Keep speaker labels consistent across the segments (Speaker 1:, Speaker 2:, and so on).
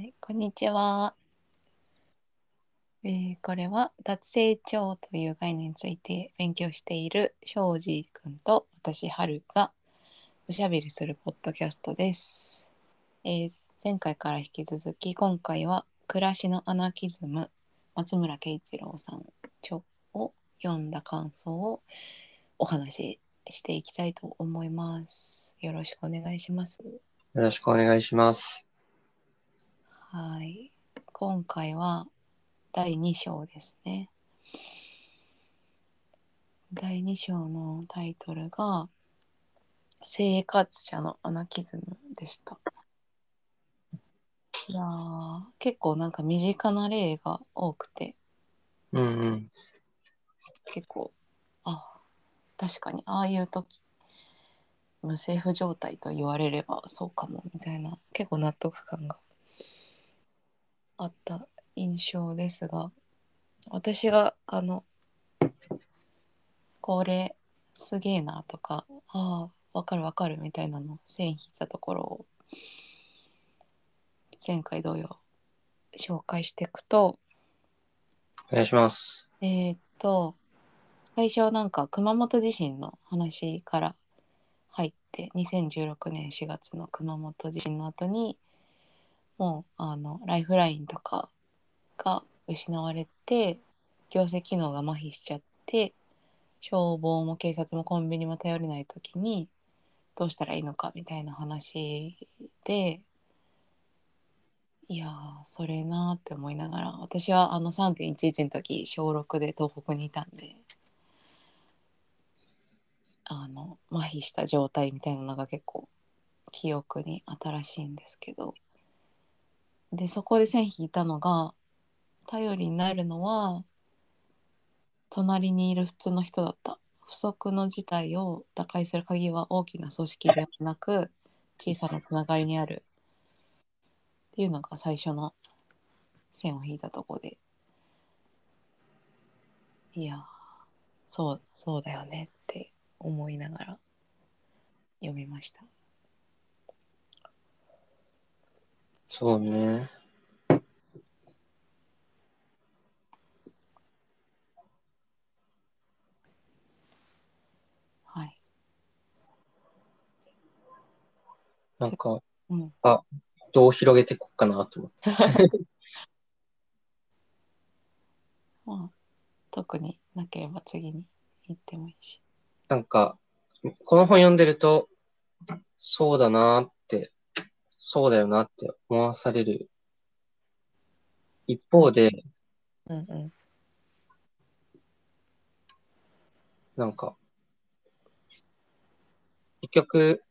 Speaker 1: い、こんにちは。えーこれは脱成長という概念について勉強している庄司くんと私春がおしゃべりするポッドキャストです。えー前回から引き続き今回は暮らしのアナキズム松村慶一郎さん著を読んだ感想をお話ししていきたいと思います。よろしくお願いします。
Speaker 2: よろしくお願いします。
Speaker 1: はい。今回は第2章ですね。第2章のタイトルが生活者のアナキズムでした。いやー結構なんか身近な例が多くて
Speaker 2: うんうん。
Speaker 1: 結構あ確かにああいう時無政府状態と言われればそうかもみたいな結構納得感があった印象ですが私があのこれすげえなとかああわかるわかるみたいなの線引いたところを前回同様紹介していくと
Speaker 2: お願いします。
Speaker 1: えーっと最初なんか熊本地震の話から入って2016年4月の熊本地震の後にもうあのライフラインとかが失われて行政機能が麻痺しちゃって消防も警察もコンビニも頼れない時にどうしたらいいのかみたいな話でいやそれなって思いながら私はあの3.11の時小6で東北にいたんであの麻痺した状態みたいなのが結構記憶に新しいんですけど。でそこで線引いたのが頼りになるのは隣にいる普通の人だった。不測の事態を打開する鍵は大きな組織ではなく小さなつながりにある。っていうのが最初の線を引いたとこで。いやそうそうだよねって思いながら読みました。
Speaker 2: そうね。
Speaker 1: はい
Speaker 2: なんか、
Speaker 1: うん
Speaker 2: どう広げていこうかなと思って。
Speaker 1: まあ特になければ次に行ってもいいし
Speaker 2: なんか、この本読んでると、そうだなーって、そうだよなって思わされる。一方で、
Speaker 1: うんうん。
Speaker 2: なんか、結局、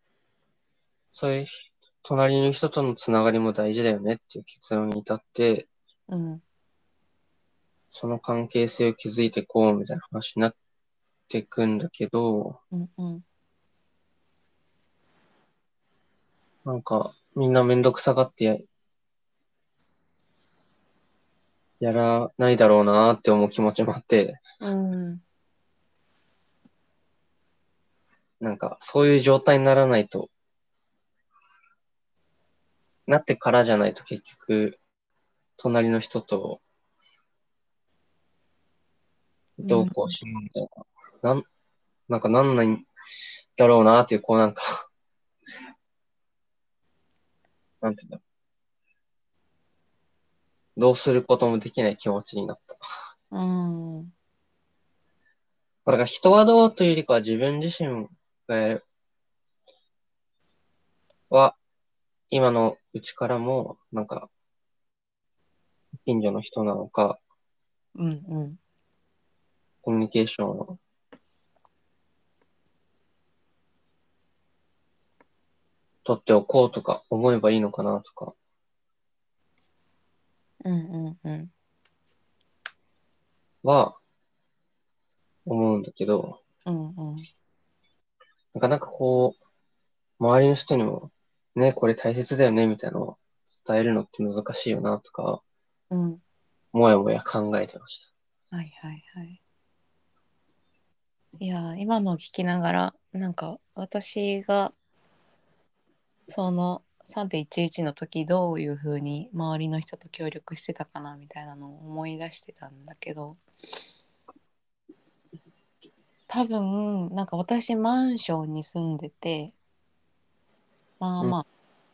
Speaker 2: そういう隣の人とのつながりも大事だよねっていう結論に至って、
Speaker 1: うん。
Speaker 2: その関係性を築いていこうみたいな話になっていくんだけど、
Speaker 1: うんうん。
Speaker 2: なんか、みんなめんどくさがってや、やらないだろうなって思う気持ちもあって、
Speaker 1: うん。
Speaker 2: なんか、そういう状態にならないと、なってからじゃないと結局、隣の人と、どうこうしようみたいな、なん、なんかなんないんだろうなっていう、こうなんか、なんていうんだろう。どうすることもできない気持ちになった。
Speaker 1: うん
Speaker 2: だから人はどうというよりかは自分自身がやる、は、今のうちからも、なんか、近所の人なのか、
Speaker 1: うんうん
Speaker 2: コミュニケーションを取っておこうとか思えばいいのかなとか、
Speaker 1: うんうんうん。
Speaker 2: は、思うんだけど、
Speaker 1: うんうん。
Speaker 2: なかなかこう、周りの人にも、ね、これ大切だよね、みたいなのを伝えるのって難しいよな、とか、
Speaker 1: うん。
Speaker 2: もやもや考えてました。
Speaker 1: はいはいはい。いやー今のを聞きながらなんか私がその3.11の時どういう風に周りの人と協力してたかなみたいなのを思い出してたんだけど多分なんか私マンションに住んでてまあま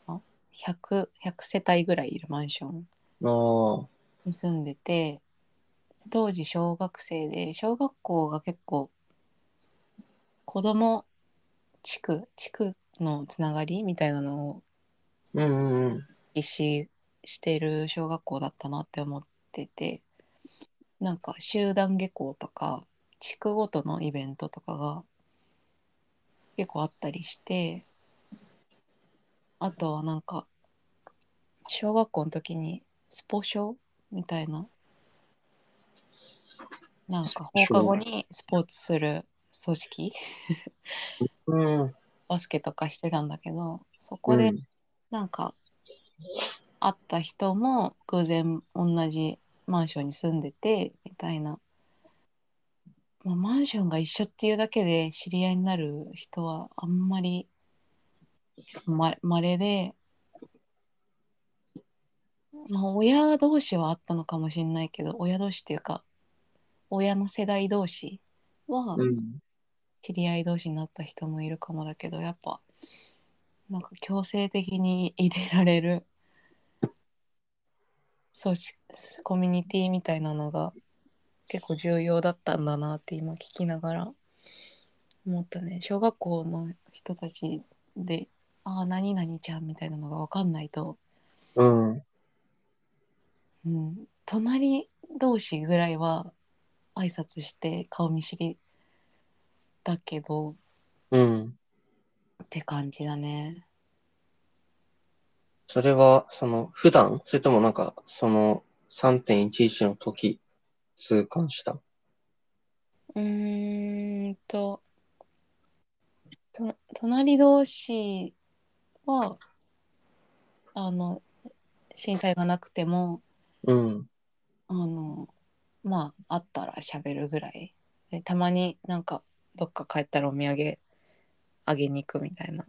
Speaker 1: あ、100, 100世帯ぐらいいるマンション。に住んでて当時小学生で小学校が結構子供地区地区のつながりみたいなのを
Speaker 2: うんうん。
Speaker 1: 意識してる小学校だったなって思っててなんか集団下校とか地区ごとのイベントとかが結構あったりしてあとはなんか小学校の時にスポ少みたいななんか放課後にスポーツする組織
Speaker 2: うん。
Speaker 1: バスケとかしてたんだけどそこで
Speaker 2: うん。
Speaker 1: なんか会った人も偶然同じマンションに住んでてみたいな、まあ、マンションが一緒っていうだけで知り合いになる人はあんまりま稀で、まあ、親同士はあったのかもしれないけど親同士っていうか親の世代同士は
Speaker 2: うん。
Speaker 1: 知り合い同士になった人もいるかもだけどやっぱなんか強制的に入れられる組織コミュニティみたいなのが結構重要だったんだなって今聞きながら思ったね小学校の人たちで「ああ何々ちゃん」みたいなのが分かんないと、
Speaker 2: うん。
Speaker 1: うん、隣同士ぐらいは挨拶して顔見知りだけど
Speaker 2: うん。
Speaker 1: って感じだね。
Speaker 2: それは、その、普段？それともなんか、その、3.11の時、痛感した？
Speaker 1: うーんと、と、隣同士は、あの、震災がなくても、
Speaker 2: うん。
Speaker 1: あの、まあ、あったら喋るぐらい。でたまになんか、どっか帰ったらお土産あげに行くみたいな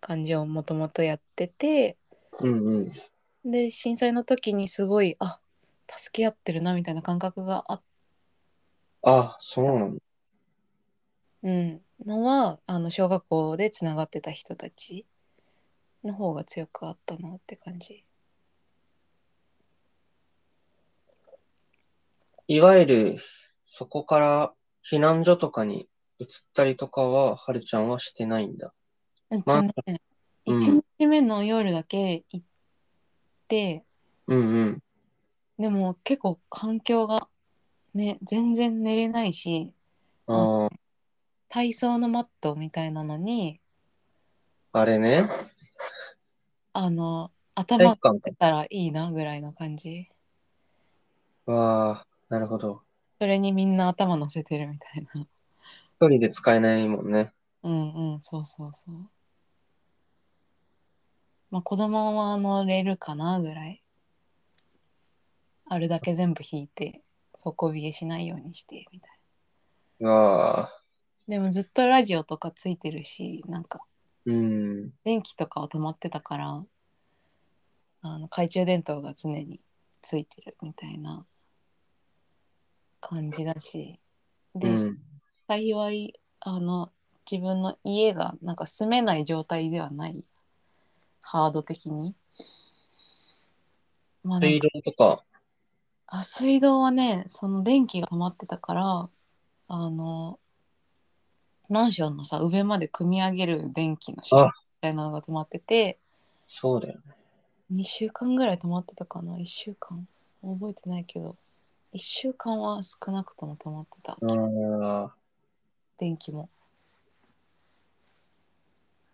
Speaker 1: 感じをもともとやってて、
Speaker 2: うんうん。
Speaker 1: で、震災の時にすごい、あ、助け合ってるなみたいな感覚があっ
Speaker 2: あ、そうなんだ。
Speaker 1: うん、のはあの小学校でつながってた人たちの方が強くあったなって感じ。
Speaker 2: いわゆる、そこから避難所とかに移ったりとかは、はるちゃんはしてないんだ。
Speaker 1: うんね、
Speaker 2: うん
Speaker 1: 1日目の夜だけ行って、
Speaker 2: うんうん。
Speaker 1: でも結構環境がね全然寝れないし
Speaker 2: ああ、
Speaker 1: 体操のマットみたいなのに
Speaker 2: あれね。
Speaker 1: あの
Speaker 2: 体
Speaker 1: 頭が
Speaker 2: 育館
Speaker 1: 出たらいいなぐらいの感じ
Speaker 2: わあ、なるほど。
Speaker 1: それにみんな頭乗せてるみたいな。
Speaker 2: 一人で使えないもんね。
Speaker 1: うんうんそうそうそう。まあ子供は乗れるかなぐらい。あるだけ全部引いて底冷えしないようにしてみたい
Speaker 2: わあ、
Speaker 1: なでもずっとラジオとかついてるしなんか
Speaker 2: うん。
Speaker 1: 電気とかは止まってたからあの懐中電灯が常についてるみたいな感じだし。で、
Speaker 2: うん。
Speaker 1: 幸いあの自分の家がなんか住めない状態ではない。ハード的に。まあ、
Speaker 2: 水
Speaker 1: か
Speaker 2: 道とか、
Speaker 1: あ水道はねその電気が止まってたからあのマンションのさ上まで組み上げる電気のシステムみたいなのが止まってて。
Speaker 2: そうだよね。
Speaker 1: 2週間ぐらい止まってたかな？1週間？覚えてないけど1週間は少なくとも止まってた。電気も。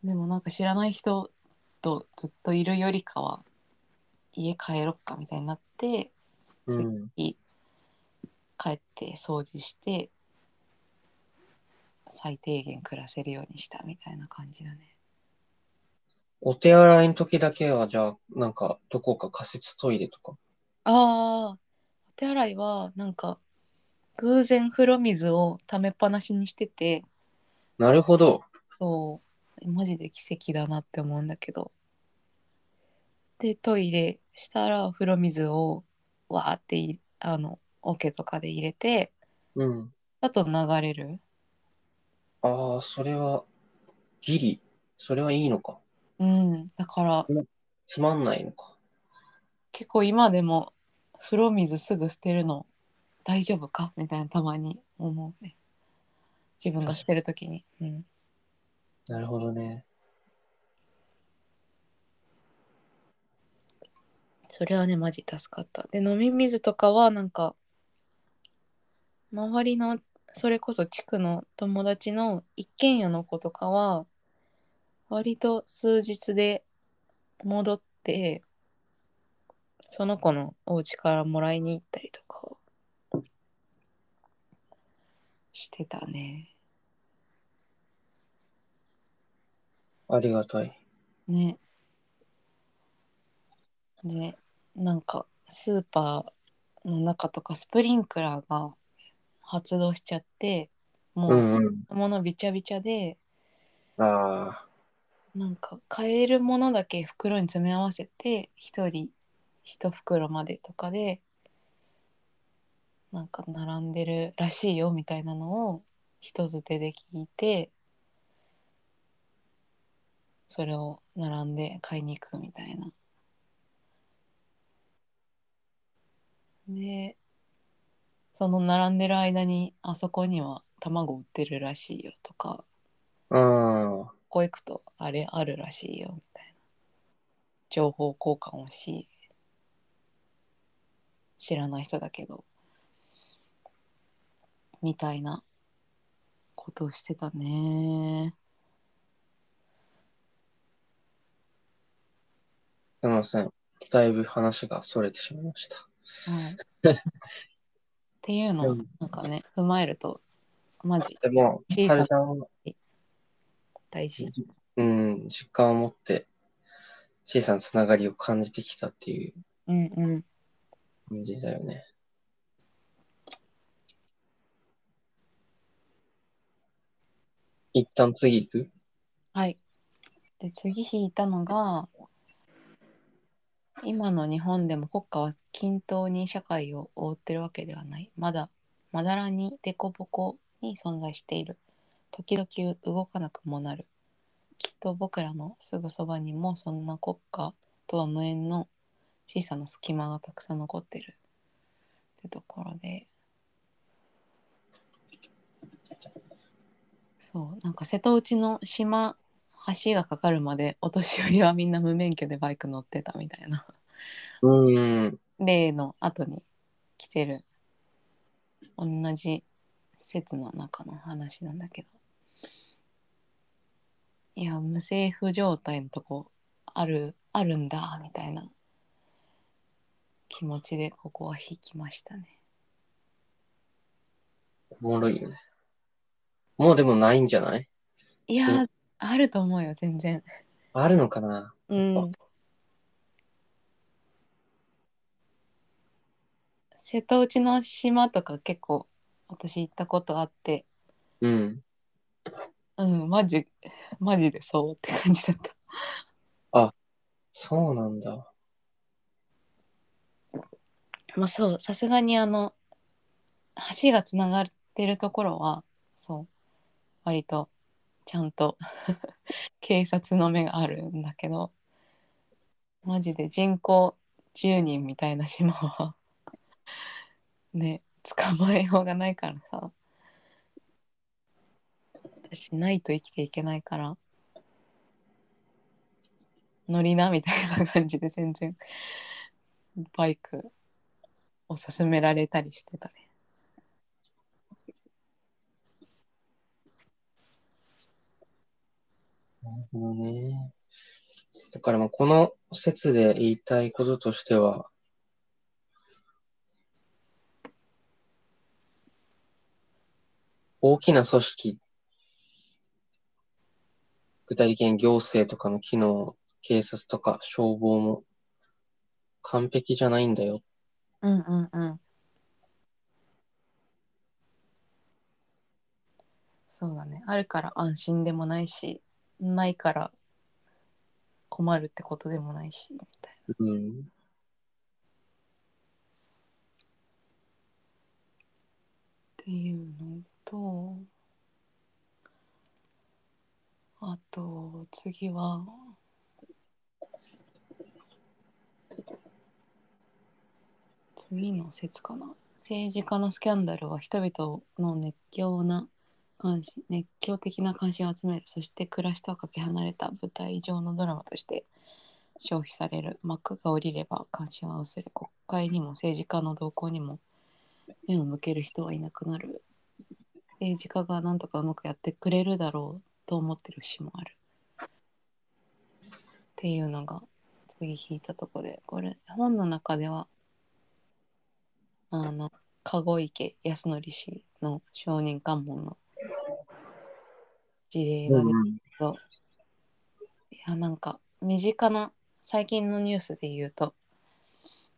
Speaker 1: でもなんか知らない人とずっといるよりかは家帰ろっかみたいになって
Speaker 2: うん。
Speaker 1: 帰って掃除して最低限暮らせるようにしたみたいな感じだね。
Speaker 2: お手洗いの時だけは、じゃあ、なんか、どこか仮設トイレとか？
Speaker 1: ああお手洗いはなんか偶然風呂水を溜めっぱなしにしてて
Speaker 2: なるほど。
Speaker 1: そうマジで奇跡だなって思うんだけどでトイレしたら風呂水をわーっていあの桶とかで入れて
Speaker 2: うん。
Speaker 1: あと流れる
Speaker 2: ああ、それは、ギリ、それはいいのか。
Speaker 1: うんだから
Speaker 2: つまんないのか。
Speaker 1: 結構今でも風呂水すぐ捨てるの大丈夫か？みたいなたまに思うね。自分が捨てるときに、うん、
Speaker 2: なるほどね。
Speaker 1: それはねマジ助かった。で飲み水とかはなんか周りのそれこそ地区の友達の一軒家の子とかは割と数日で戻ってその子のお家からもらいに行ったりとかしてたね
Speaker 2: ありがたい。
Speaker 1: ねでなんかスーパーの中とかスプリンクラーが発動しちゃっても
Speaker 2: う
Speaker 1: うん
Speaker 2: うん。
Speaker 1: 物びちゃびちゃで、
Speaker 2: ああ、
Speaker 1: なんか買えるものだけ袋に詰め合わせて1人1袋までとかでなんか並んでるらしいよみたいなのを人づてで聞いてそれを並んで買いに行くみたいな。でその並んでる間にあそこには卵売ってるらしいよとか
Speaker 2: うん。
Speaker 1: ここ行くとあれあるらしいよみたいな情報交換をし知らない人だけどみたいなことをしてたね
Speaker 2: すいません。だいぶ話がそれてしまいました。
Speaker 1: はいっていうのをなんかね踏まえるとマジ
Speaker 2: でも、
Speaker 1: 小さな大事
Speaker 2: うん、実感を持って、小さなつながりを感じてきたっていう
Speaker 1: うんうん
Speaker 2: 感じだよね。一旦次行く？
Speaker 1: はい。で次引いたのが今の日本でも国家は均等に社会を覆ってるわけではないまだまだらに凸凹に存在している時々動かなくもなるきっと僕らのすぐそばにもそんな国家とは無縁の小さな隙間がたくさん残ってる。ってところで。そうなんか瀬戸内の島橋がかかるまでお年寄りはみんな無免許でバイク乗ってたみたいな。
Speaker 2: うん。
Speaker 1: 例の後に来てる。同じ説の中の話なんだけど。いや無政府状態のとこあるあるんだみたいな気持ちでここは引きましたね。
Speaker 2: おもろいよね。もうでもないんじゃない？
Speaker 1: いやあると思うよ全然。
Speaker 2: あるのかな？
Speaker 1: うん。瀬戸内の島とか結構私行ったことあって。
Speaker 2: うん。
Speaker 1: うんマジマジでそうって感じだった。
Speaker 2: そうなんだ。
Speaker 1: まあそうさすがにあの橋がつながってるところはそう割とちゃんと 警察の目があるんだけどマジで人口10人みたいな島は ね捕まえようがないからさ。私ないと生きていけないから乗りなみたいな感じで全然バイクを勧められたりしてたね。
Speaker 2: なるほどね。だからまあこの説で言いたいこととしては、大きな組織、具体的に行政とかの機能、警察とか消防も完璧じゃないんだよ。
Speaker 1: うんうんうん。そうだね。あるから安心でもないし、ないから困るってことでもないし、みたい
Speaker 2: うん。
Speaker 1: っていうのとあと次は次の説かな。政治家のスキャンダルは人々の熱狂な関心熱狂的な関心を集める。そして暮らしとはかけ離れた舞台上のドラマとして消費される。幕が下りれば関心は薄れ国会にも政治家の動向にも目を向ける人はいなくなる。政治家がなんとかうまくやってくれるだろうと思ってる節もある。っていうのが次引いたとこでこれ本の中ではあの籠池康則氏の証人喚問の事例が出て
Speaker 2: うん
Speaker 1: いやなんか身近な最近のニュースで言うと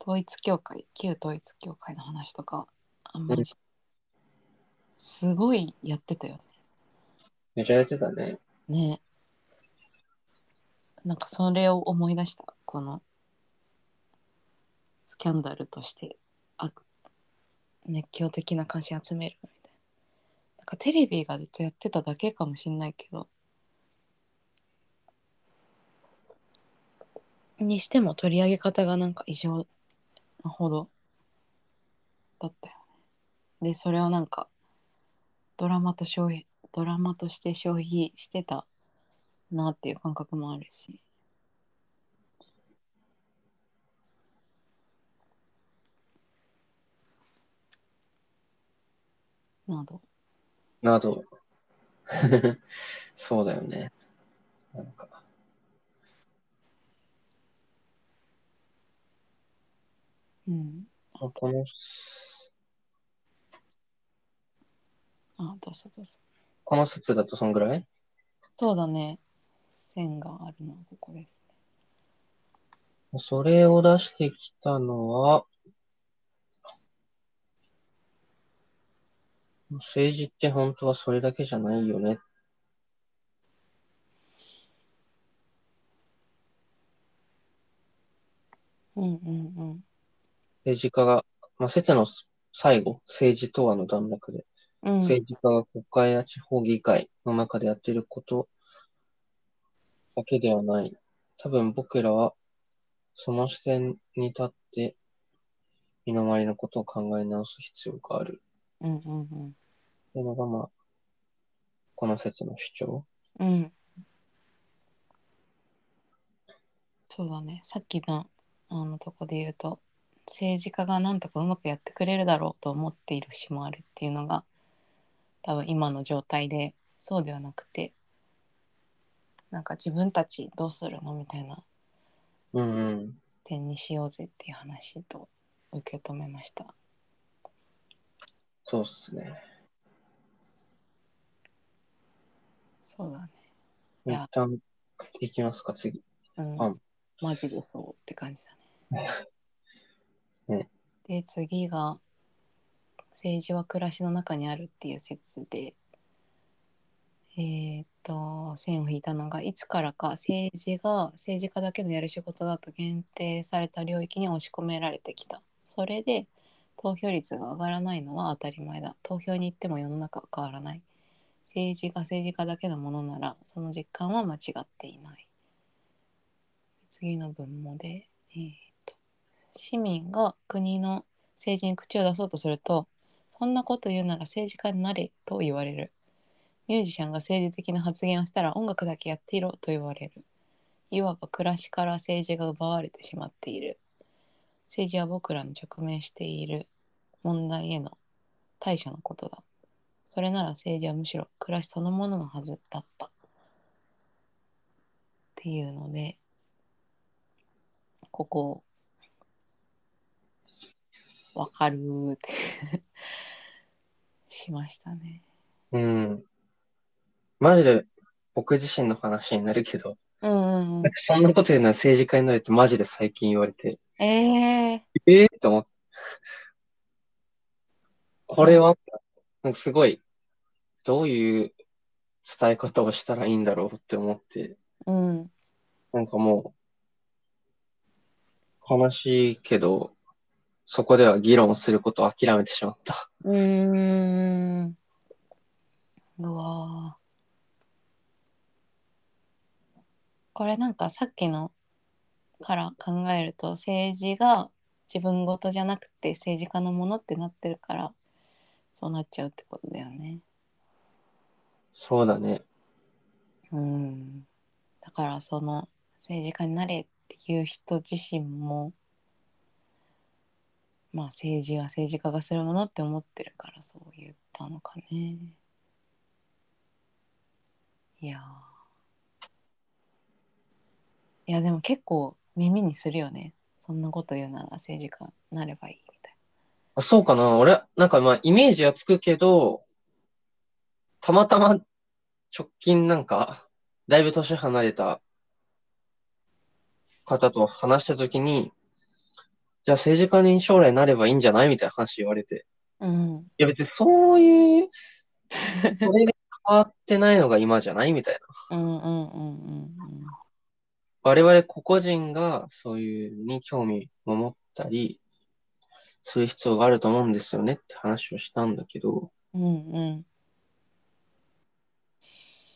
Speaker 1: 統一教会旧統一教会の話とかあマジすごいやってたよ
Speaker 2: めちゃやってたね。
Speaker 1: ね。ねなんかそれを思い出したこのスキャンダルとして。あ熱狂的な関心集めるみたいな。なんかテレビがずっとやってただけかもしんないけど。にしても取り上げ方がなんか異常なほどだったよね。でそれをなんかドラマと消費ドラマとして消費してたなっていう感覚もあるし。など。
Speaker 2: など。そうだよね。なんか、
Speaker 1: うん。
Speaker 2: この、
Speaker 1: あどうぞどうぞ。
Speaker 2: この説だとそんぐらい？
Speaker 1: そうだね。線があるのはここですね。
Speaker 2: それを出してきたのは、政治って本当はそれだけじゃないよね。
Speaker 1: うんうんうん
Speaker 2: 政治家が、まあ、説の最後、政治とはの段落で、
Speaker 1: うん
Speaker 2: 政治家が国会や地方議会の中でやっていることだけではない。多分僕らはその視点に立って身の回りのことを考え直す必要がある。
Speaker 1: うんうん
Speaker 2: というのが、まあ、この説の主張？
Speaker 1: うんうんそうだねさっきのあのとこで言うと政治家がなんとかうまくやってくれるだろうと思っている節もあるっていうのが多分今の状態でそうではなくてなんか自分たちどうするのみたいな
Speaker 2: うんうん。
Speaker 1: 点にしようぜっていう話と受け止めました。
Speaker 2: そうっすね。
Speaker 1: そうだね。いや
Speaker 2: 一旦いきますか、次。
Speaker 1: うん
Speaker 2: あ
Speaker 1: マジでそうって感じだね。
Speaker 2: ね
Speaker 1: で次が政治は暮らしの中にあるっていう説でえーっと線を引いたのがいつからか政治が政治家だけのやる仕事だと限定された領域に押し込められてきた。それで投票率が上がらないのは当たり前だ。投票に行っても世の中は変わらない。政治が政治家だけのものならその実感は間違っていない。次の文もで、えーと市民が国の政治に口を出そうとするとそんなこと言うなら政治家になれと言われる。ミュージシャンが政治的な発言をしたら音楽だけやっていろと言われる。いわば暮らしから政治が奪われてしまっている。政治は僕らの直面している問題への対処のことだ。それなら政治はむしろ暮らしそのもののはずだった。っていうので、ここ、わかるーって しましたね。
Speaker 2: うん。マジで僕自身の話になるけど、
Speaker 1: うんうんうん。
Speaker 2: そんなこと言うのは政治家になるってマジで最近言われて、
Speaker 1: ええ
Speaker 2: ええー、って思って。これは、なんかすごい、どういう伝え方をしたらいいんだろうって思って、
Speaker 1: うん。
Speaker 2: なんかもう、悲しいけど、そこでは議論することを諦めてしまった。
Speaker 1: うーん。うわーこれなんかさっきのから考えると政治が自分事じゃなくて政治家のものってなってるからそうなっちゃうってことだよね。
Speaker 2: そうだね。
Speaker 1: うん。だからその政治家になれっていう人自身もまあ政治は政治家がするものって思ってるからそう言ったのかね。いやーいやでも結構耳にするよね。そんなこと言うなら政治家になればいい
Speaker 2: あそうかな俺、なんかまあ、イメージはつくけど、たまたま直近なんか、だいぶ年離れた方と話したときに、じゃあ政治家に将来なればいいんじゃないみたいな話言われて。
Speaker 1: な。うん。
Speaker 2: いや別にそういう、それが変わってないのが今じゃないみたいな。
Speaker 1: うんうんうんうん
Speaker 2: 我々個々人がそういうに興味を持ったり、する必要があると思うんですよねって話をしたんだけど、
Speaker 1: うん。うんうん。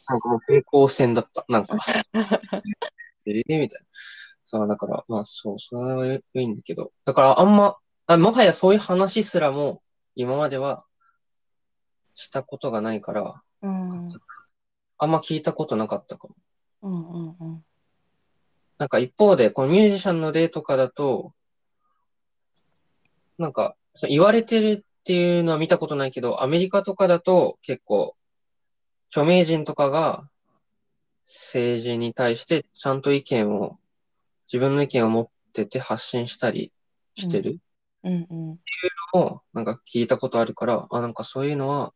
Speaker 2: なんかもう平行線だった。なんか、えれみたいな。そう、だから、まあそう、それはいいんだけど。だからあんま、あもはやそういう話すらも今まではしたことがないから、
Speaker 1: うん
Speaker 2: あんま聞いたことなかったかも。
Speaker 1: うんうんうん。
Speaker 2: なんか一方で、このミュージシャンの例とかだと、なんか言われてるっていうのは見たことないけど、アメリカとかだと結構、著名人とかが政治に対してちゃんと意見を、自分の意見を持ってて発信したりしてる
Speaker 1: うんうん。
Speaker 2: のをなんか聞いたことあるから、あ、なんかそういうのは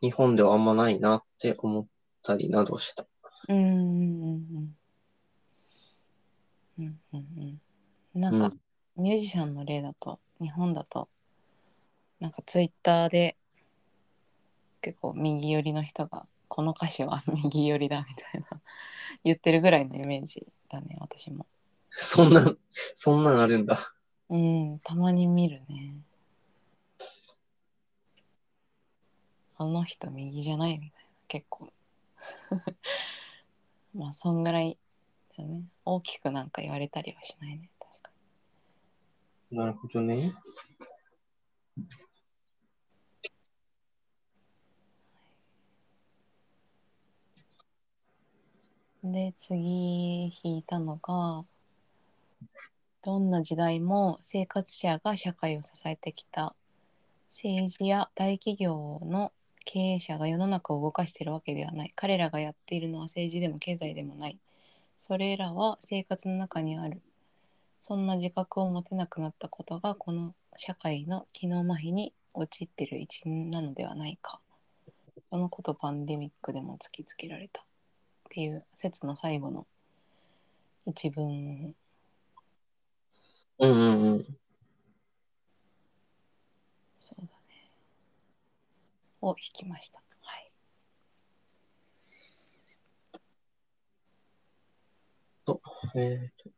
Speaker 2: 日本ではあんまないなって思ったりなどした。
Speaker 1: うんうんうんうんうんうんなんか、ミュージシャンの例だと日本だとなんかツイッターで結構右寄りの人がこの歌詞は 右寄りだみたいな言ってるぐらいのイメージだね私も。
Speaker 2: そんな、そんなんあるんだ。
Speaker 1: うんたまに見るね。あの人右じゃないみたいな結構。まあそんぐらいだね。大きくなんか言われたりはしないね
Speaker 2: なるほどね。
Speaker 1: で次引いたのがどんな時代も生活者が社会を支えてきた。政治や大企業の経営者が世の中を動かしているわけではない。彼らがやっているのは政治でも経済でもない。それらは生活の中にある。そんな自覚を持てなくなったことがこの社会の機能麻痺に陥っている一因なのではないか。そのことパンデミックでも突きつけられたっていう説の最後の一文。
Speaker 2: うんうんうん。
Speaker 1: そうだね。を引きました。はい。
Speaker 2: えーと。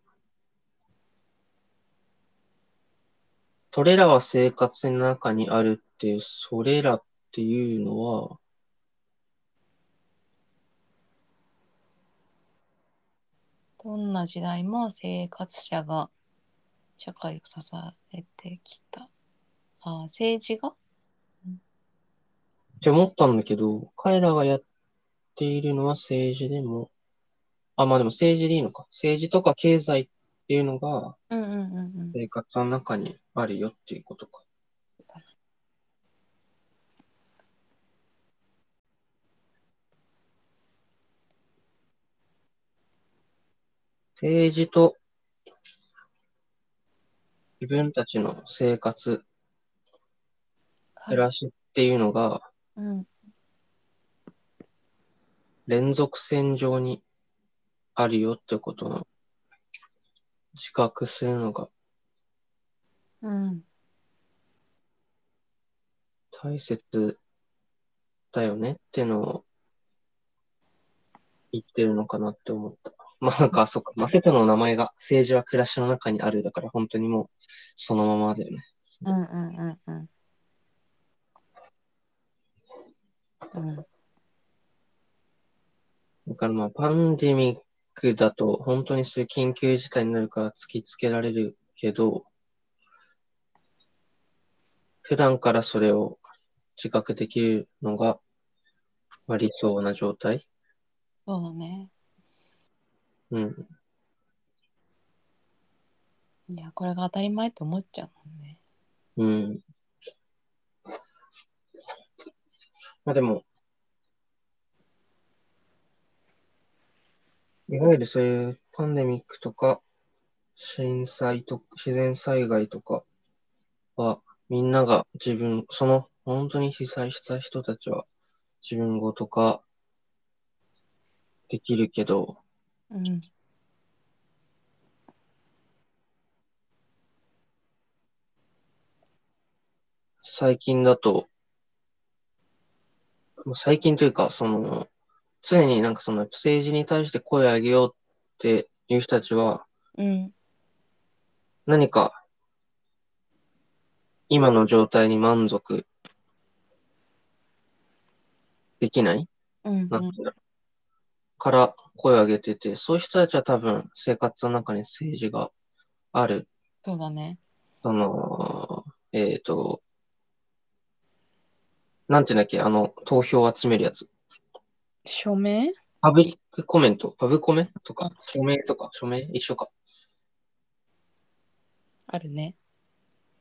Speaker 2: それらは生活の中にあるっていう、それらっていうのは、
Speaker 1: どんな時代も生活者が社会を支えてきたあ政治が？
Speaker 2: って思ったんだけど、彼らがやっているのは政治でも、あ、まあでも政治でいいのか。政治とか経済っていうのが生活の中にあるよっていうことか。政治と自分たちの生活、
Speaker 1: はい。
Speaker 2: 暮らしっていうのが
Speaker 1: うん。
Speaker 2: 連続線上にあるよってことの自覚するのが
Speaker 1: うん
Speaker 2: 大切だよねってのを言ってるのかなって思った。まあなんか、そっか、マセトの名前が政治は暮らしの中にあるだから、本当にもうそのままだよね。
Speaker 1: うんうんうんうん。うん、
Speaker 2: だからまあ、パンデミックだと、本当にそういう緊急事態になるから突きつけられるけど、普段からそれを自覚できるのが、まあ、理想な状態。
Speaker 1: そうだね。
Speaker 2: うん。
Speaker 1: いや、これが当たり前って思っちゃうもんね。
Speaker 2: うん。まあでも、いわゆるそういうパンデミックとか、震災とか、自然災害とかは、みんなが自分、その本当に被災した人たちは自分ごとかできるけど、
Speaker 1: うん。
Speaker 2: 最近だと、最近というか、その、常になんかその政治に対して声を上げようっていう人たちは、
Speaker 1: うん。
Speaker 2: 何か今の状態に満足できない？
Speaker 1: うん。
Speaker 2: なんていうのから声を上げてて、そういう人たちは多分生活の中に政治がある。
Speaker 1: そうだね。
Speaker 2: その、えっ、と、なんていうんだっけ、あの、投票を集めるやつ。
Speaker 1: 署名？
Speaker 2: パブリックコメント、パブコメとか？
Speaker 1: あ、
Speaker 2: 署名とか、署名一緒か。
Speaker 1: あるね。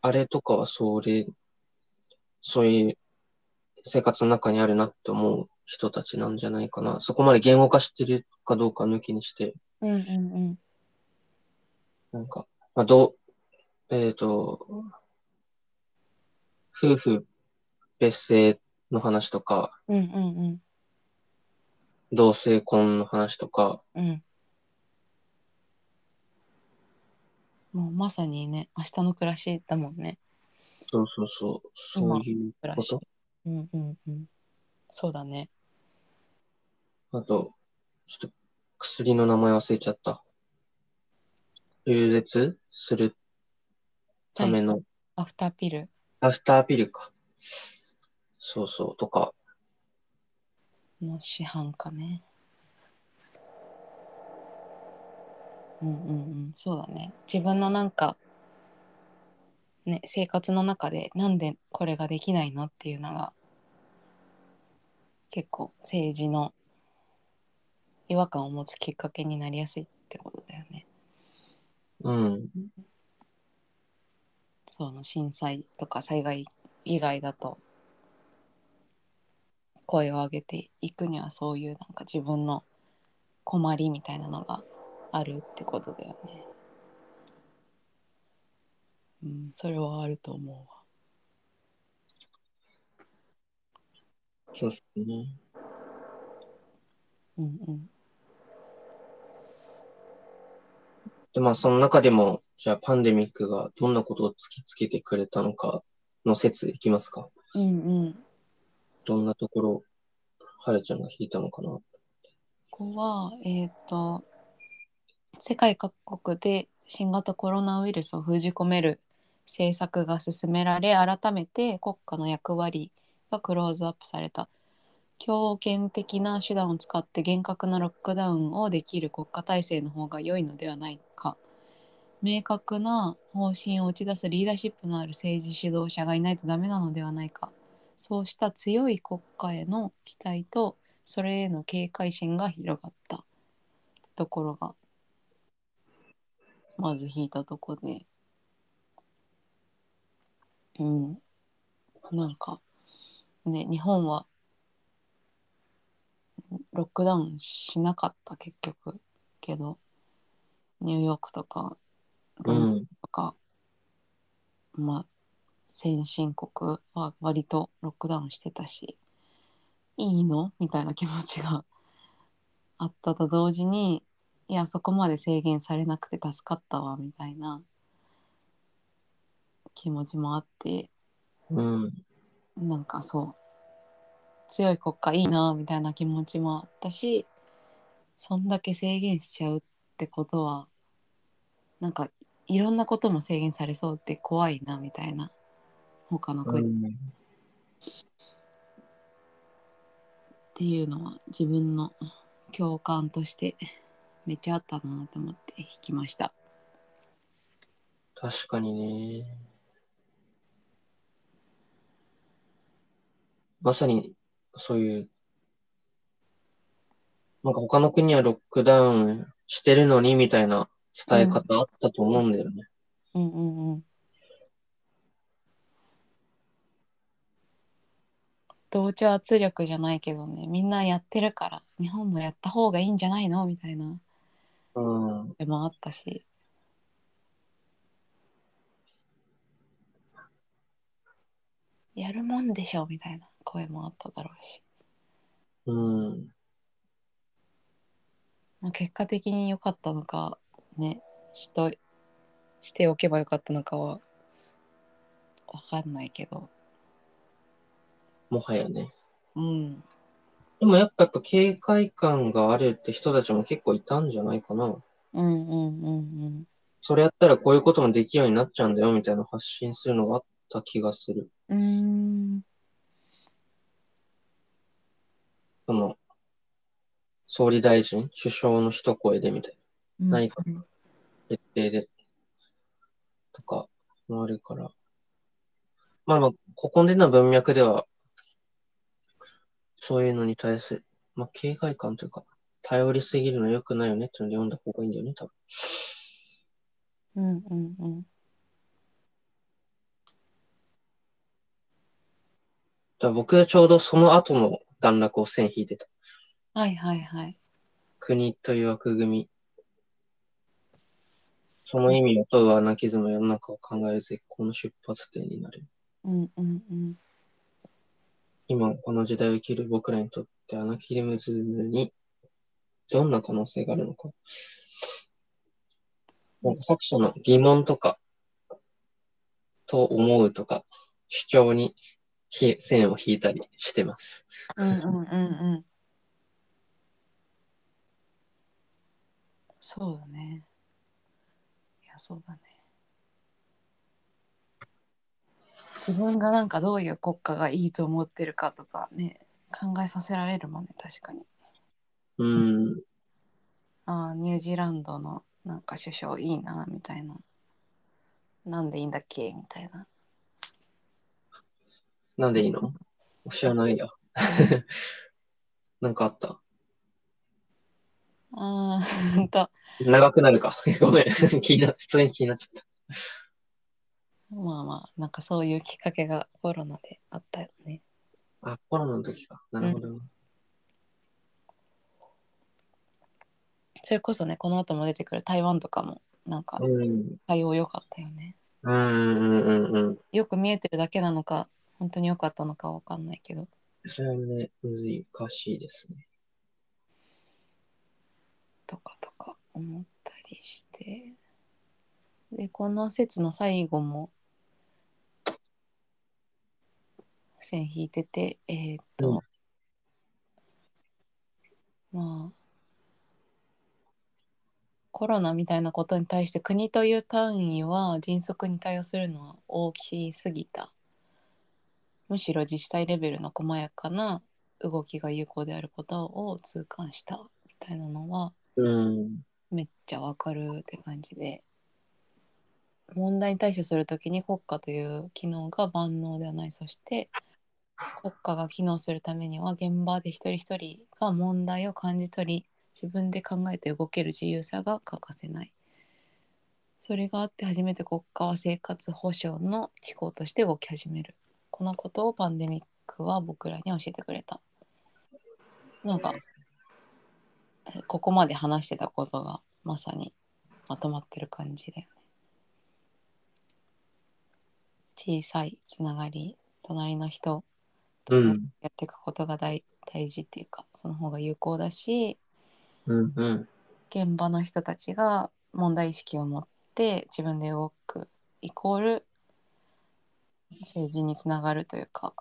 Speaker 2: あれとかはそれ、そういう生活の中にあるなって思う人たちなんじゃないかな。そこまで言語化してるかどうか抜きにして、
Speaker 1: うんうんうん。
Speaker 2: なんか、まあ、どう、えっ、と、夫婦別姓の話とか、
Speaker 1: うんうん
Speaker 2: 同性婚の話とか、
Speaker 1: うん。うん。もうまさにね、明日の暮らしだもんね。
Speaker 2: そうそうそう、そういうこと？。
Speaker 1: うんうんうん。そうだね。
Speaker 2: あと、ちょっと薬の名前忘れちゃった。中絶するための
Speaker 1: アフターピル。
Speaker 2: アフターピルか。そうそう、とか、
Speaker 1: の市販かね。うんうんうん、そうだね。自分のなんか、ね、生活の中でなんでこれができないのっていうのが結構政治の違和感を持つきっかけになりやすいってことだよね。
Speaker 2: うん、
Speaker 1: その震災とか災害以外だと声を上げていくにはそういうなんか自分の困りみたいなのがあるってことだよね。うん、それはあると思うわ。
Speaker 2: そうですね。
Speaker 1: うんうん。
Speaker 2: で、まあ、その中でも、じゃあパンデミックがどんなことを突きつけてくれたのかの説いきますか
Speaker 1: うんうん。
Speaker 2: どんなところ、はるちゃんが引いたのかな？
Speaker 1: ここは、えっ、と、世界各国で新型コロナウイルスを封じ込める政策が進められ、改めて国家の役割がクローズアップされた。強権的な手段を使って厳格なロックダウンをできる国家体制の方が良いのではないか。明確な方針を打ち出すリーダーシップのある政治指導者がいないとダメなのではないか。そうした強い国家への期待とそれへの警戒心が広がった。ところがまず引いたとこで。うん。なんかね日本はロックダウンしなかった結局。けどニューヨークとかロンドン
Speaker 2: うん、
Speaker 1: とか、まあ先進国は割とロックダウンしてたしいいの？みたいな気持ちが あったと同時にいやそこまで制限されなくて助かったわみたいな気持ちもあって
Speaker 2: うん、
Speaker 1: なんかそう強い国家いいなみたいな気持ちもあったしそんだけ制限しちゃうっってことはなんかいろんなことも制限されそうって怖いなみたいな他の
Speaker 2: う
Speaker 1: 国、っ
Speaker 2: ん。
Speaker 1: ていうのは自分の共感としてめっちゃあったなと思って弾きました。
Speaker 2: 確かにね。まさに、そういう、なんか他の国はロックダウンしてるのにみたいな伝え方あったと思うんだよね。
Speaker 1: うんうんうん。同調圧力じゃないけどねみんなやってるから日本もやった方がいいんじゃないの？みたいな。
Speaker 2: うん。
Speaker 1: でもあったし。やるもんでしょみたいな。声もあっただろうし、
Speaker 2: うん。
Speaker 1: まあ、結果的に良かったのかねしとしておけばよかったのかは分かんないけど
Speaker 2: もはやね。
Speaker 1: うん
Speaker 2: でもやっぱやっぱ警戒感があるって人たちも結構いたんじゃないかな。
Speaker 1: うんうんうんうん
Speaker 2: それやったらこういうこともできるようになっちゃうんだよみたいな発信するのがあった気がする。
Speaker 1: うーん
Speaker 2: その、総理大臣、首相の一声でみたい
Speaker 1: うん
Speaker 2: ないかな決定で、とかもあるから。まあまあ、ここでの文脈では、そういうのに対する、まあ、警戒感というか、頼りすぎるの良くないよねっていうので読んだ方がいいんだよね、多分。
Speaker 1: うんうんうん
Speaker 2: だ僕はちょうどその後の段落を線引いてた。
Speaker 1: はいはいはい
Speaker 2: 国という枠組み。その意味を問うアナキズムは世の中を考える絶好の出発点になる。
Speaker 1: うんうんうん
Speaker 2: 今この時代を生きる僕らにとってアナキズムにどんな可能性があるのか。なんか作者の疑問とか、と思うとか、主張に線を引いたりしてます。
Speaker 1: うんうんうんうんそうだねいやそうだね自分がなんかどういう国家がいいと思ってるかとかね考えさせられるもんね確かに
Speaker 2: うん。
Speaker 1: ああニュージーランドのなんか首相いいなみたいななんでいいんだっけみたいな
Speaker 2: なんでいいの？知らないや。なんかあった？
Speaker 1: あーほんと
Speaker 2: 長くなるか。ごめん。気にな、普通に気になっちゃった。
Speaker 1: まあまあなんかそういうきっかけがコロナであったよね
Speaker 2: あ、コロナの時か。なるほどね。
Speaker 1: それこそねこの後も出てくる台湾とかもなんか
Speaker 2: うん。
Speaker 1: 対応良かったよね
Speaker 2: うんうんうんうん。
Speaker 1: よく見えてるだけなのか本当に良かったのかわかんないけど
Speaker 2: それはね、難しいですね。
Speaker 1: とかとか思ったりしてでこの説の最後も線引いててえーっと、まあコロナみたいなことに対して国という単位は迅速に対応するのは大きすぎた。むしろ自治体レベルの細やかな動きが有効であることを痛感したみたいなのは
Speaker 2: うん。
Speaker 1: めっちゃわかるって感じで。問題に対処するときに国家という機能が万能ではない。そして国家が機能するためには現場で一人一人が問題を感じ取り自分で考えて動ける自由さが欠かせない。それがあって初めて国家は生活保障の機構として動き始める。このことをパンデミックは僕らに教えてくれた。のがここまで話してたことがまさにまとまってる感じだよね。小さいつながり隣の人とつながってやっていくことが大,、大事っていうかその方が有効だし
Speaker 2: うんうん。
Speaker 1: 現場の人たちが問題意識を持って自分で動くイコール政治につながるというか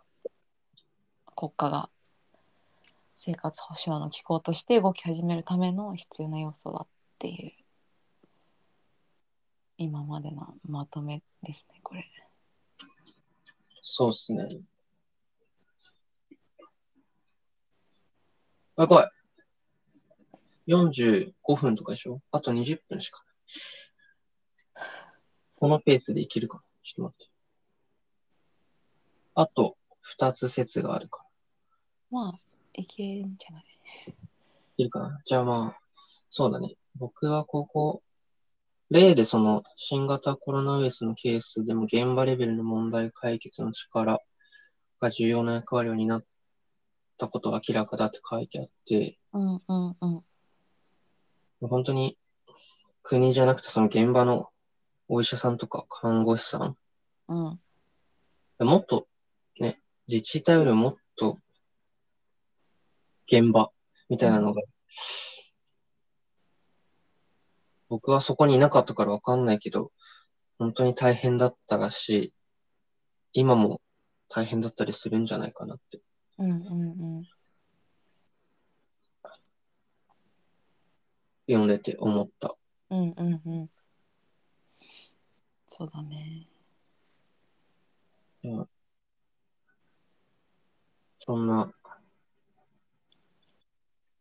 Speaker 1: 国家が生活保障の機構として動き始めるための必要な要素だっていう今までのまとめですね、これ。
Speaker 2: そうっすね。やばい。45分とかでしょ？あと20分しかない。このペースでいけるかな？ちょっと待って。あと2つ説があるから。
Speaker 1: まあ、いけんじゃない？
Speaker 2: いけるかな？じゃあまあ、そうだね。僕はここ、例でその新型コロナウイルスのケースでも現場レベルの問題解決の力が重要な役割を担ったことが明らかだって書いてあって、
Speaker 1: うんうんうん。
Speaker 2: 本当に国じゃなくてその現場のお医者さんとか看護師さん、
Speaker 1: うん。
Speaker 2: もっとね、自治体よりももっと現場みたいなのが、僕はそこにいなかったからわかんないけど、本当に大変だったらしい、今も大変だったりするんじゃないかなって
Speaker 1: うんうんうん。
Speaker 2: 読んでて思った。
Speaker 1: うんうんうん。そうだね。
Speaker 2: うんそんな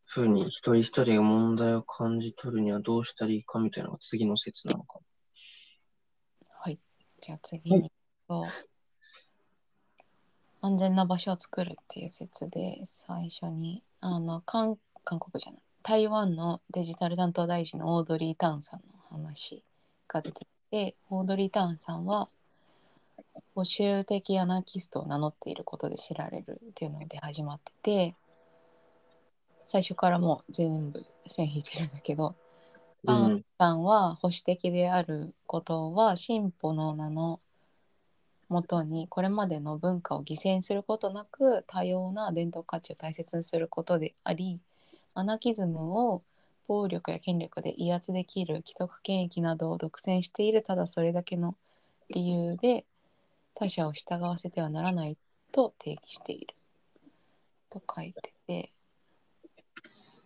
Speaker 2: 風に一人一人が問題を感じ取るにはどうしたらいいかみたいなのが次の説なのか。
Speaker 1: はい。じゃあ次に、と安全な場所を作るっていう説で最初にあの韓韓国じゃない台湾のデジタル担当大臣のオードリー・タウンさんの話が出てきてオードリー・タウンさんは保守的アナーキストを名乗っていることで知られるっていうので始まってて最初からもう全部線引いてるんだけどタウンさんは保守的であることは進歩の名のもとにこれまでの文化を犠牲にすることなく多様な伝統価値を大切にすることでありアナキズムを暴力や権力で威圧できる既得権益などを独占しているただそれだけの理由で他者を従わせてはならないと定義していると書いてて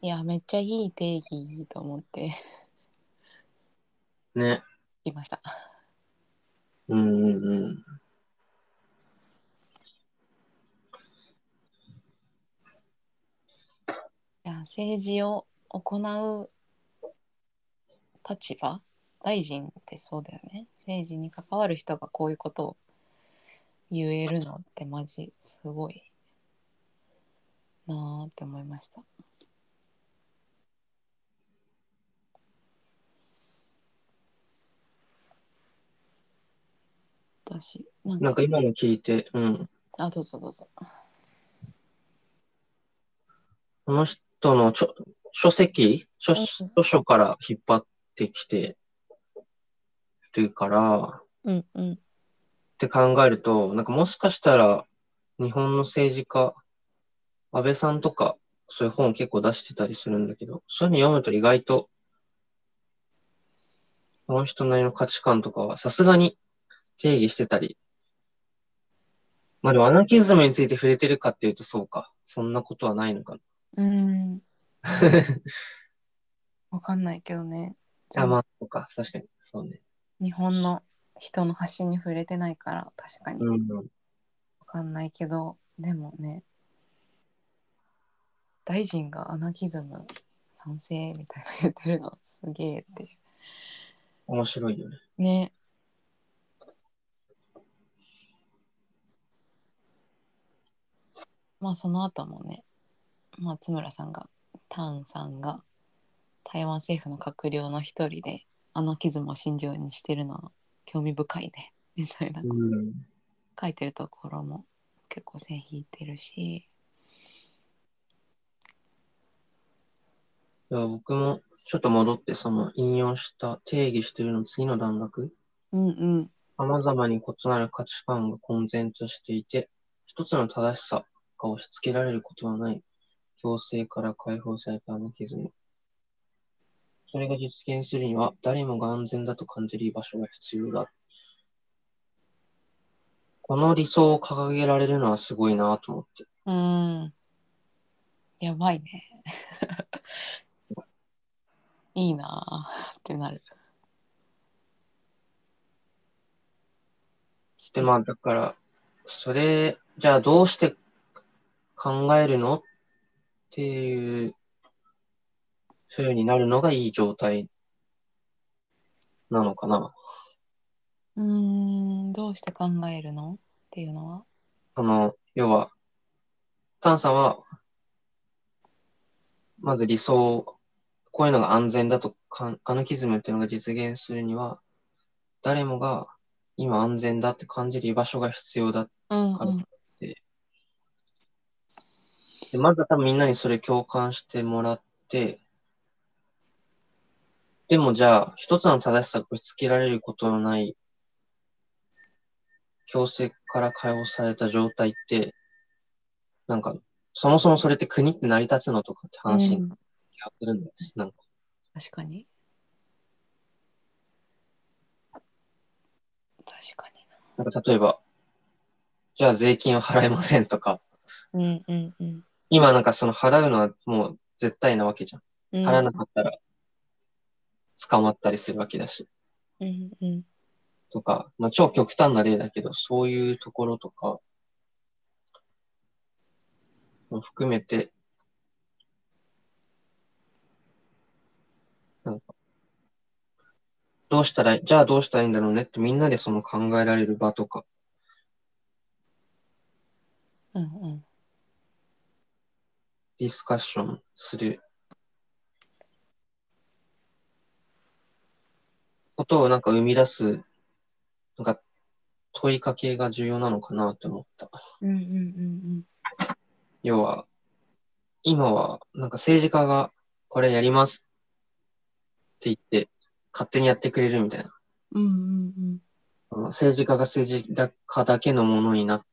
Speaker 1: いやめっちゃいい定義と思って
Speaker 2: ね。
Speaker 1: いました。
Speaker 2: うんうんうん。
Speaker 1: いや政治を行う立場？大臣ってそうだよね。政治に関わる人がこういうことを言えるのってマジすごいなーって思いました。私なんか
Speaker 2: なんか今の聞いて、うん。
Speaker 1: あどうぞどうぞ。
Speaker 2: この人のちょ書籍書書から引っ張ってきてるから、
Speaker 1: うんうん
Speaker 2: って考えると、なんかもしかしたら日本の政治家、安倍さんとかそういう本結構出してたりするんだけど、そういうの読むと意外と、この人なりの価値観とかはさすがに定義してたり、まあでもアナキズムについて触れてるかっていうとそうか。そんなことはないのかな。
Speaker 1: うん わかんないけどね
Speaker 2: あ、まあ、そうか。確かに。そうね。
Speaker 1: 日本の人の発信に触れてないから確かに
Speaker 2: うん。
Speaker 1: わかんないけど、でもね大臣がアナキズム賛成みたいな言ってるのすげえってい
Speaker 2: 面白いよね。
Speaker 1: うねまあその後もね松村さんがターンさんが台湾政府の閣僚の一人でアナキズムを信条にしてるのは興味深いね みたいな
Speaker 2: うん。
Speaker 1: 書いてるところも結構線引いてるし
Speaker 2: いや、僕もちょっと戻って、その引用した定義してるの次の段落。
Speaker 1: うんうん
Speaker 2: 様々に異なる価値観が混然としていて、一つの正しさが押し付けられることはない、強制から解放されたアナキズム。それが実現するには、誰もが安全だと感じる居場所が必要だ。この理想を掲げられるのはすごいなと思って。
Speaker 1: うーん。やばいね。いいなぁってなる。して
Speaker 2: で、まあ、だから、それ、じゃあどうして考えるのっていう、ふうになるのがいい状態なのかな。
Speaker 1: うーんどうして考えるの？っていうのは？
Speaker 2: その、要は、炭酸は、まず理想、こういうのが安全だとかん、アナキズムっていうのが実現するには、誰もが今安全だって感じる居場所が必要だ。か
Speaker 1: うんうん
Speaker 2: で、まずは多分みんなにそれ共感してもらって、でもじゃあ、一つの正しさが押し付けられることのない、強制から解放された状態って、なんか、そもそもそれって国って成り立つのとかって話に
Speaker 1: うん。
Speaker 2: 気がするんだよね。なんか、
Speaker 1: 確かに。確か
Speaker 2: な。んか例えば、じゃあ税金を払えませんとか、
Speaker 1: になうんうんうん
Speaker 2: 今なんかその払うのはもう絶対なわけじゃん。
Speaker 1: うん
Speaker 2: 払わなかったら捕まったりするわけだし。
Speaker 1: うんうん
Speaker 2: とか、まあ、超極端な例だけど、そういうところとか、も含めて、なんか、どうしたらじゃあどうしたらいいんだろうねってみんなでその考えられる場とか、
Speaker 1: うんうん
Speaker 2: ディスカッションすることをなんか生み出す、なんか問いかけが重要なのかなって思った。
Speaker 1: うんうんうん
Speaker 2: 要は、今は、なんか政治家がこれやりますって言って、勝手にやってくれるみたいな。
Speaker 1: うんうんうん
Speaker 2: 政治家が政治家だけのものになっ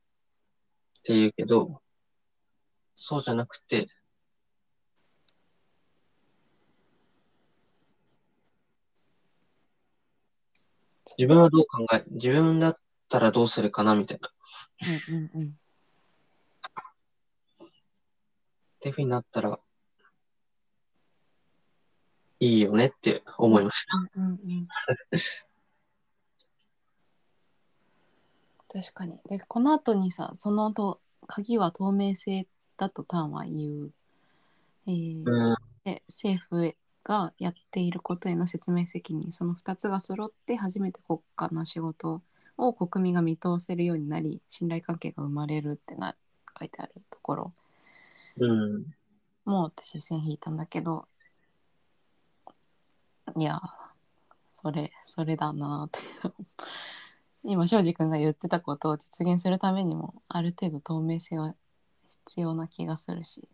Speaker 2: ているけど、そうじゃなくて、自分はどう考え、自分だったらどうするかなみたいな。
Speaker 1: うんうんうん
Speaker 2: っていうふうになったら、いいよねって思いました。
Speaker 1: うんうん確かに。で、この後にさ、その後、鍵は透明性だとタンは言う。えー
Speaker 2: うん、
Speaker 1: で政府がやっていることへの説明責任、その2つが揃って初めて国家の仕事を国民が見通せるようになり、信頼関係が生まれるってな書いてあるところ。
Speaker 2: うん、
Speaker 1: もう私線引いたんだけどいやそれそれだなって今庄司君が言ってたことを実現するためにもある程度透明性は必要な気がするし、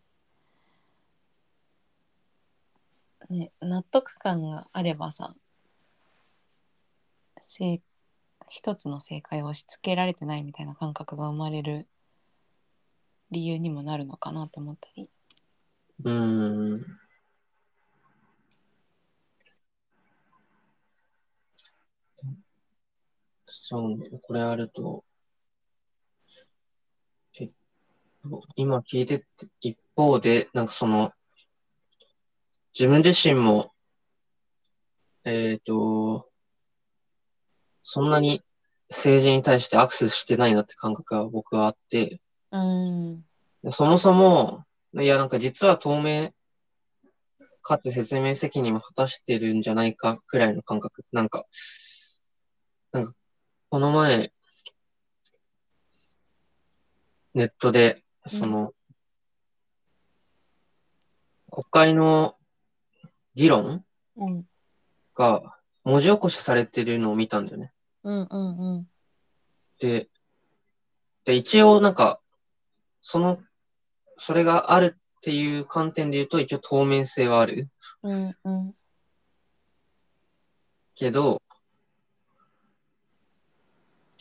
Speaker 1: ね、納得感があればさ正一つの正解を押し付けられてないみたいな感覚が生まれる理由にもなるのかなと思ったり
Speaker 2: うん。そうね、これあると、えっと、今聞いてて、一方で、なんかその、自分自身も、えっと、そんなに政治に対してアクセスしてないなって感覚が僕はあって、
Speaker 1: うん
Speaker 2: そもそも、いや、なんか実は透明かつ説明責任も果たしてるんじゃないかくらいの感覚。なんか、なんか、この前、ネットで、その、国会の議論
Speaker 1: うん。
Speaker 2: が文字起こしされてるのを見たんだよね。
Speaker 1: うんうんうん。
Speaker 2: で、で、一応なんか、その、それがあるっていう観点で言うと、一応透明性はある。
Speaker 1: うんうん。
Speaker 2: けど、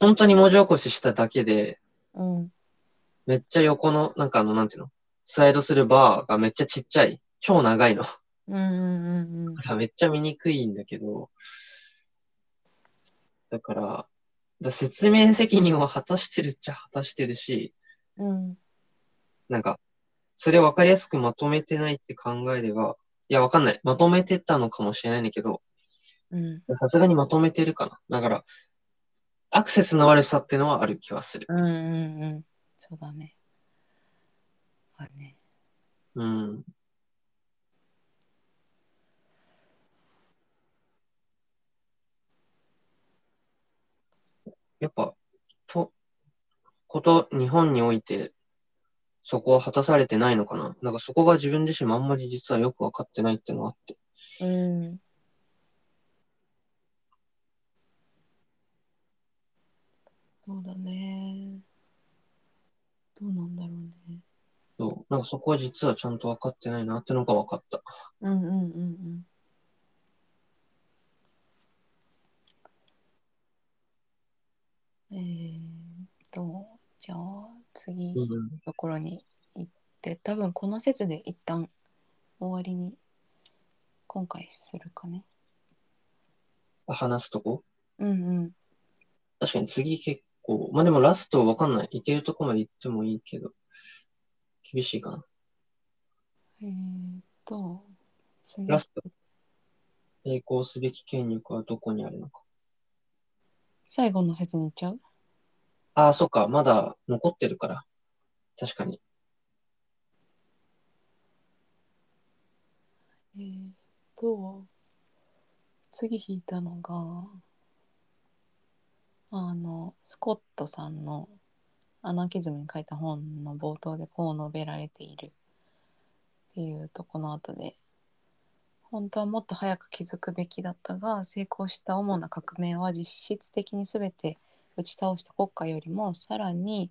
Speaker 2: 本当に文字起こししただけで、
Speaker 1: うん
Speaker 2: めっちゃ横の、なんかあの、なんていうの？スライドするバーがめっちゃちっちゃい。超長いの。
Speaker 1: うんうんうん
Speaker 2: めっちゃ見にくいんだけど、だから、だ説明責任を果たしてるっちゃ果たしてるし、
Speaker 1: うん
Speaker 2: なんか、それを分かりやすくまとめてないって考えれば、いや、わかんない。まとめてたのかもしれないんだけど、
Speaker 1: うん
Speaker 2: さすがにまとめてるかな。だから、アクセスの悪さっていうのはある気はする。
Speaker 1: うんうんうん。そうだね。あるね。
Speaker 2: うん。やっぱ、と、こと、日本において、そこは果たされてないのかな？なんかそこが自分自身もあんまり実はよくわかってないっていうのがあって。
Speaker 1: うん。そうだね。どうなんだろうね。
Speaker 2: そう。なんかそこは実はちゃんとわかってないなってのがわかった。
Speaker 1: うんうんうんうん。えーっと、じゃあ次の
Speaker 2: うん。
Speaker 1: ところに行って、多分この説で一旦終わりに今回するかね。
Speaker 2: 話すとこ？
Speaker 1: うんうん。
Speaker 2: 確かに次結構、まあでもラストわかんない。いけるとこまで行ってもいいけど、厳しいかな。
Speaker 1: えーっと、次
Speaker 2: ラスト。抵抗すべき権力はどこにあるのか。
Speaker 1: 最後の説に行っちゃう？
Speaker 2: ああ、そっか。まだ残ってるから。確かに。
Speaker 1: えーっと、次引いたのが、あの、スコットさんのアナキズムに書いた本の冒頭でこう述べられているっていうとこの後で、本当はもっと早く気づくべきだったが、成功した主な革命は実質的に全て打ち倒した国家よりもさらに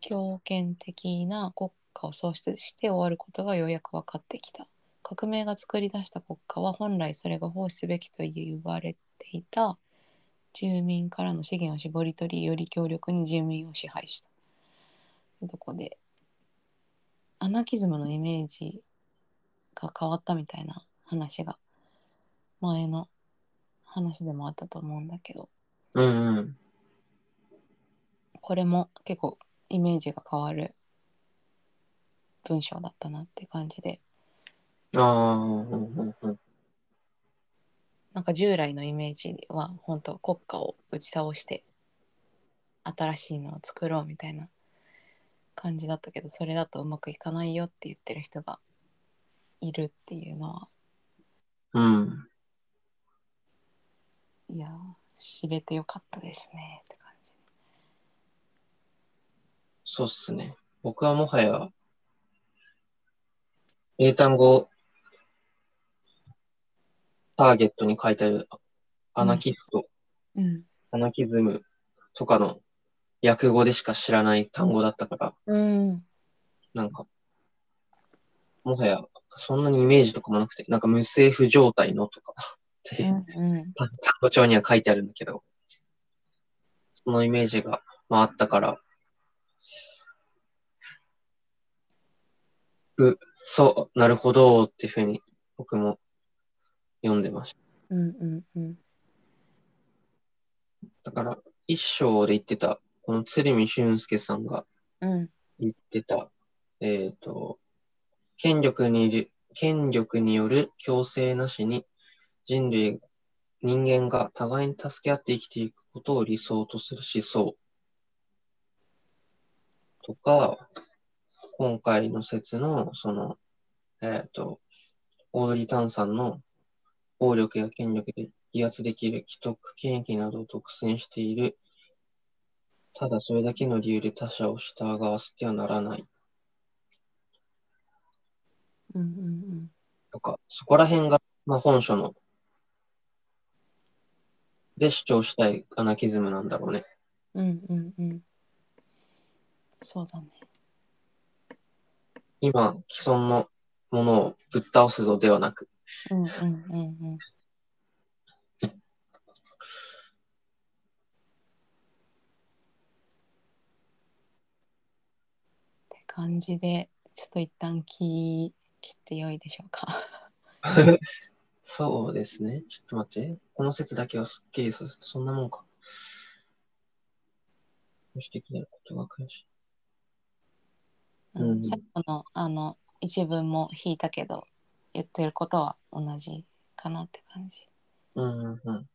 Speaker 1: 強権的な国家を創出して終わることがようやく分かってきた。革命が作り出した国家は本来それが奉仕すべきと言われていた住民からの資源を絞り取りより強力に住民を支配した。とこでアナキズムのイメージが変わったみたいな話が前の話でもあったと思うんだけど
Speaker 2: うんうん。
Speaker 1: これも結構イメージが変わる文章だったなって感じで
Speaker 2: ああ、うんうんうん。
Speaker 1: なんか従来のイメージは本当国家を打ち倒して新しいのを作ろうみたいな感じだったけどそれだとうまくいかないよって言ってる人がいるっていうのは
Speaker 2: うん。
Speaker 1: いやー知れてよかったですねって感じ。
Speaker 2: そうっすね。僕はもはや、英単語、ターゲットに書いてあるアナキスト、
Speaker 1: うん。
Speaker 2: アナキズムとかの訳語でしか知らない単語だったから、
Speaker 1: うん。
Speaker 2: なんか、もはや、そんなにイメージとかもなくて、なんか無政府状態のとかって、
Speaker 1: うん。うん。
Speaker 2: 単語帳には書いてあるんだけど、そのイメージが、まあ、あったから、う、そう、なるほどっていうふうに僕も読んでました。
Speaker 1: うん。うん。うん。
Speaker 2: だから、一章で言ってた、この鶴見俊介さんが
Speaker 1: うん。
Speaker 2: 言ってた、えっ、と、権力に権力による強制なしに人類、人間が互いに助け合って生きていくことを理想とする思想とか、今回の説の、その、えっ、と、オードリー・タンさんの暴力や権力で威圧できる既得権益などを独占しているただそれだけの理由で他者を従わせてはならない
Speaker 1: うん。うん。
Speaker 2: とか、そこら辺が、まあ、本書の、で主張したいアナキズムなんだろうね。
Speaker 1: うん。うん。うん。そうだね。
Speaker 2: 今、既存のものをぶっ倒すぞではなく、
Speaker 1: うん。うん。うん。うん。って感じで、ちょっと一旦切切ってよいでしょうか。
Speaker 2: そうですね。ちょっと待って。この説だけはすっきりする。そんなもんか。保守的なことが悔しい。
Speaker 1: うん
Speaker 2: うん
Speaker 1: 最後のあの一文も引いたけど言ってることは同じかなって感じ
Speaker 2: うんうんうん。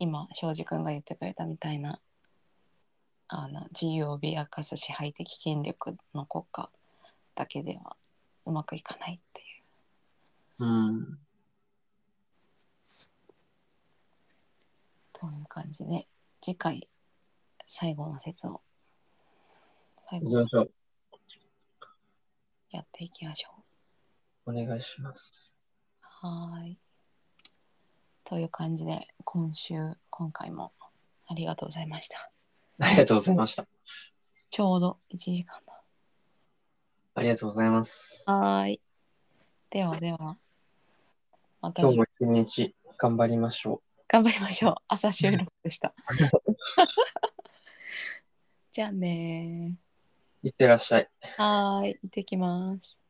Speaker 1: 今庄司君が言ってくれたみたいなあの自由を脅かす支配的権力の国家だけではうまくいかないっていう
Speaker 2: うん。
Speaker 1: という感じで次回最後の説を最後。やっていきましょ
Speaker 2: お願いします。
Speaker 1: う。はーい。という感じで今週今回もありがとうございました。
Speaker 2: ありがとうございました。
Speaker 1: ちょうど1時間だ。
Speaker 2: ありがとうございます。
Speaker 1: はーい。ではでは、また
Speaker 2: 今日も一日頑張りましょ
Speaker 1: 頑張りましょう。朝収録でした。じゃあね
Speaker 2: う。いってらっしゃい。
Speaker 1: ー。はーい。行ってきます。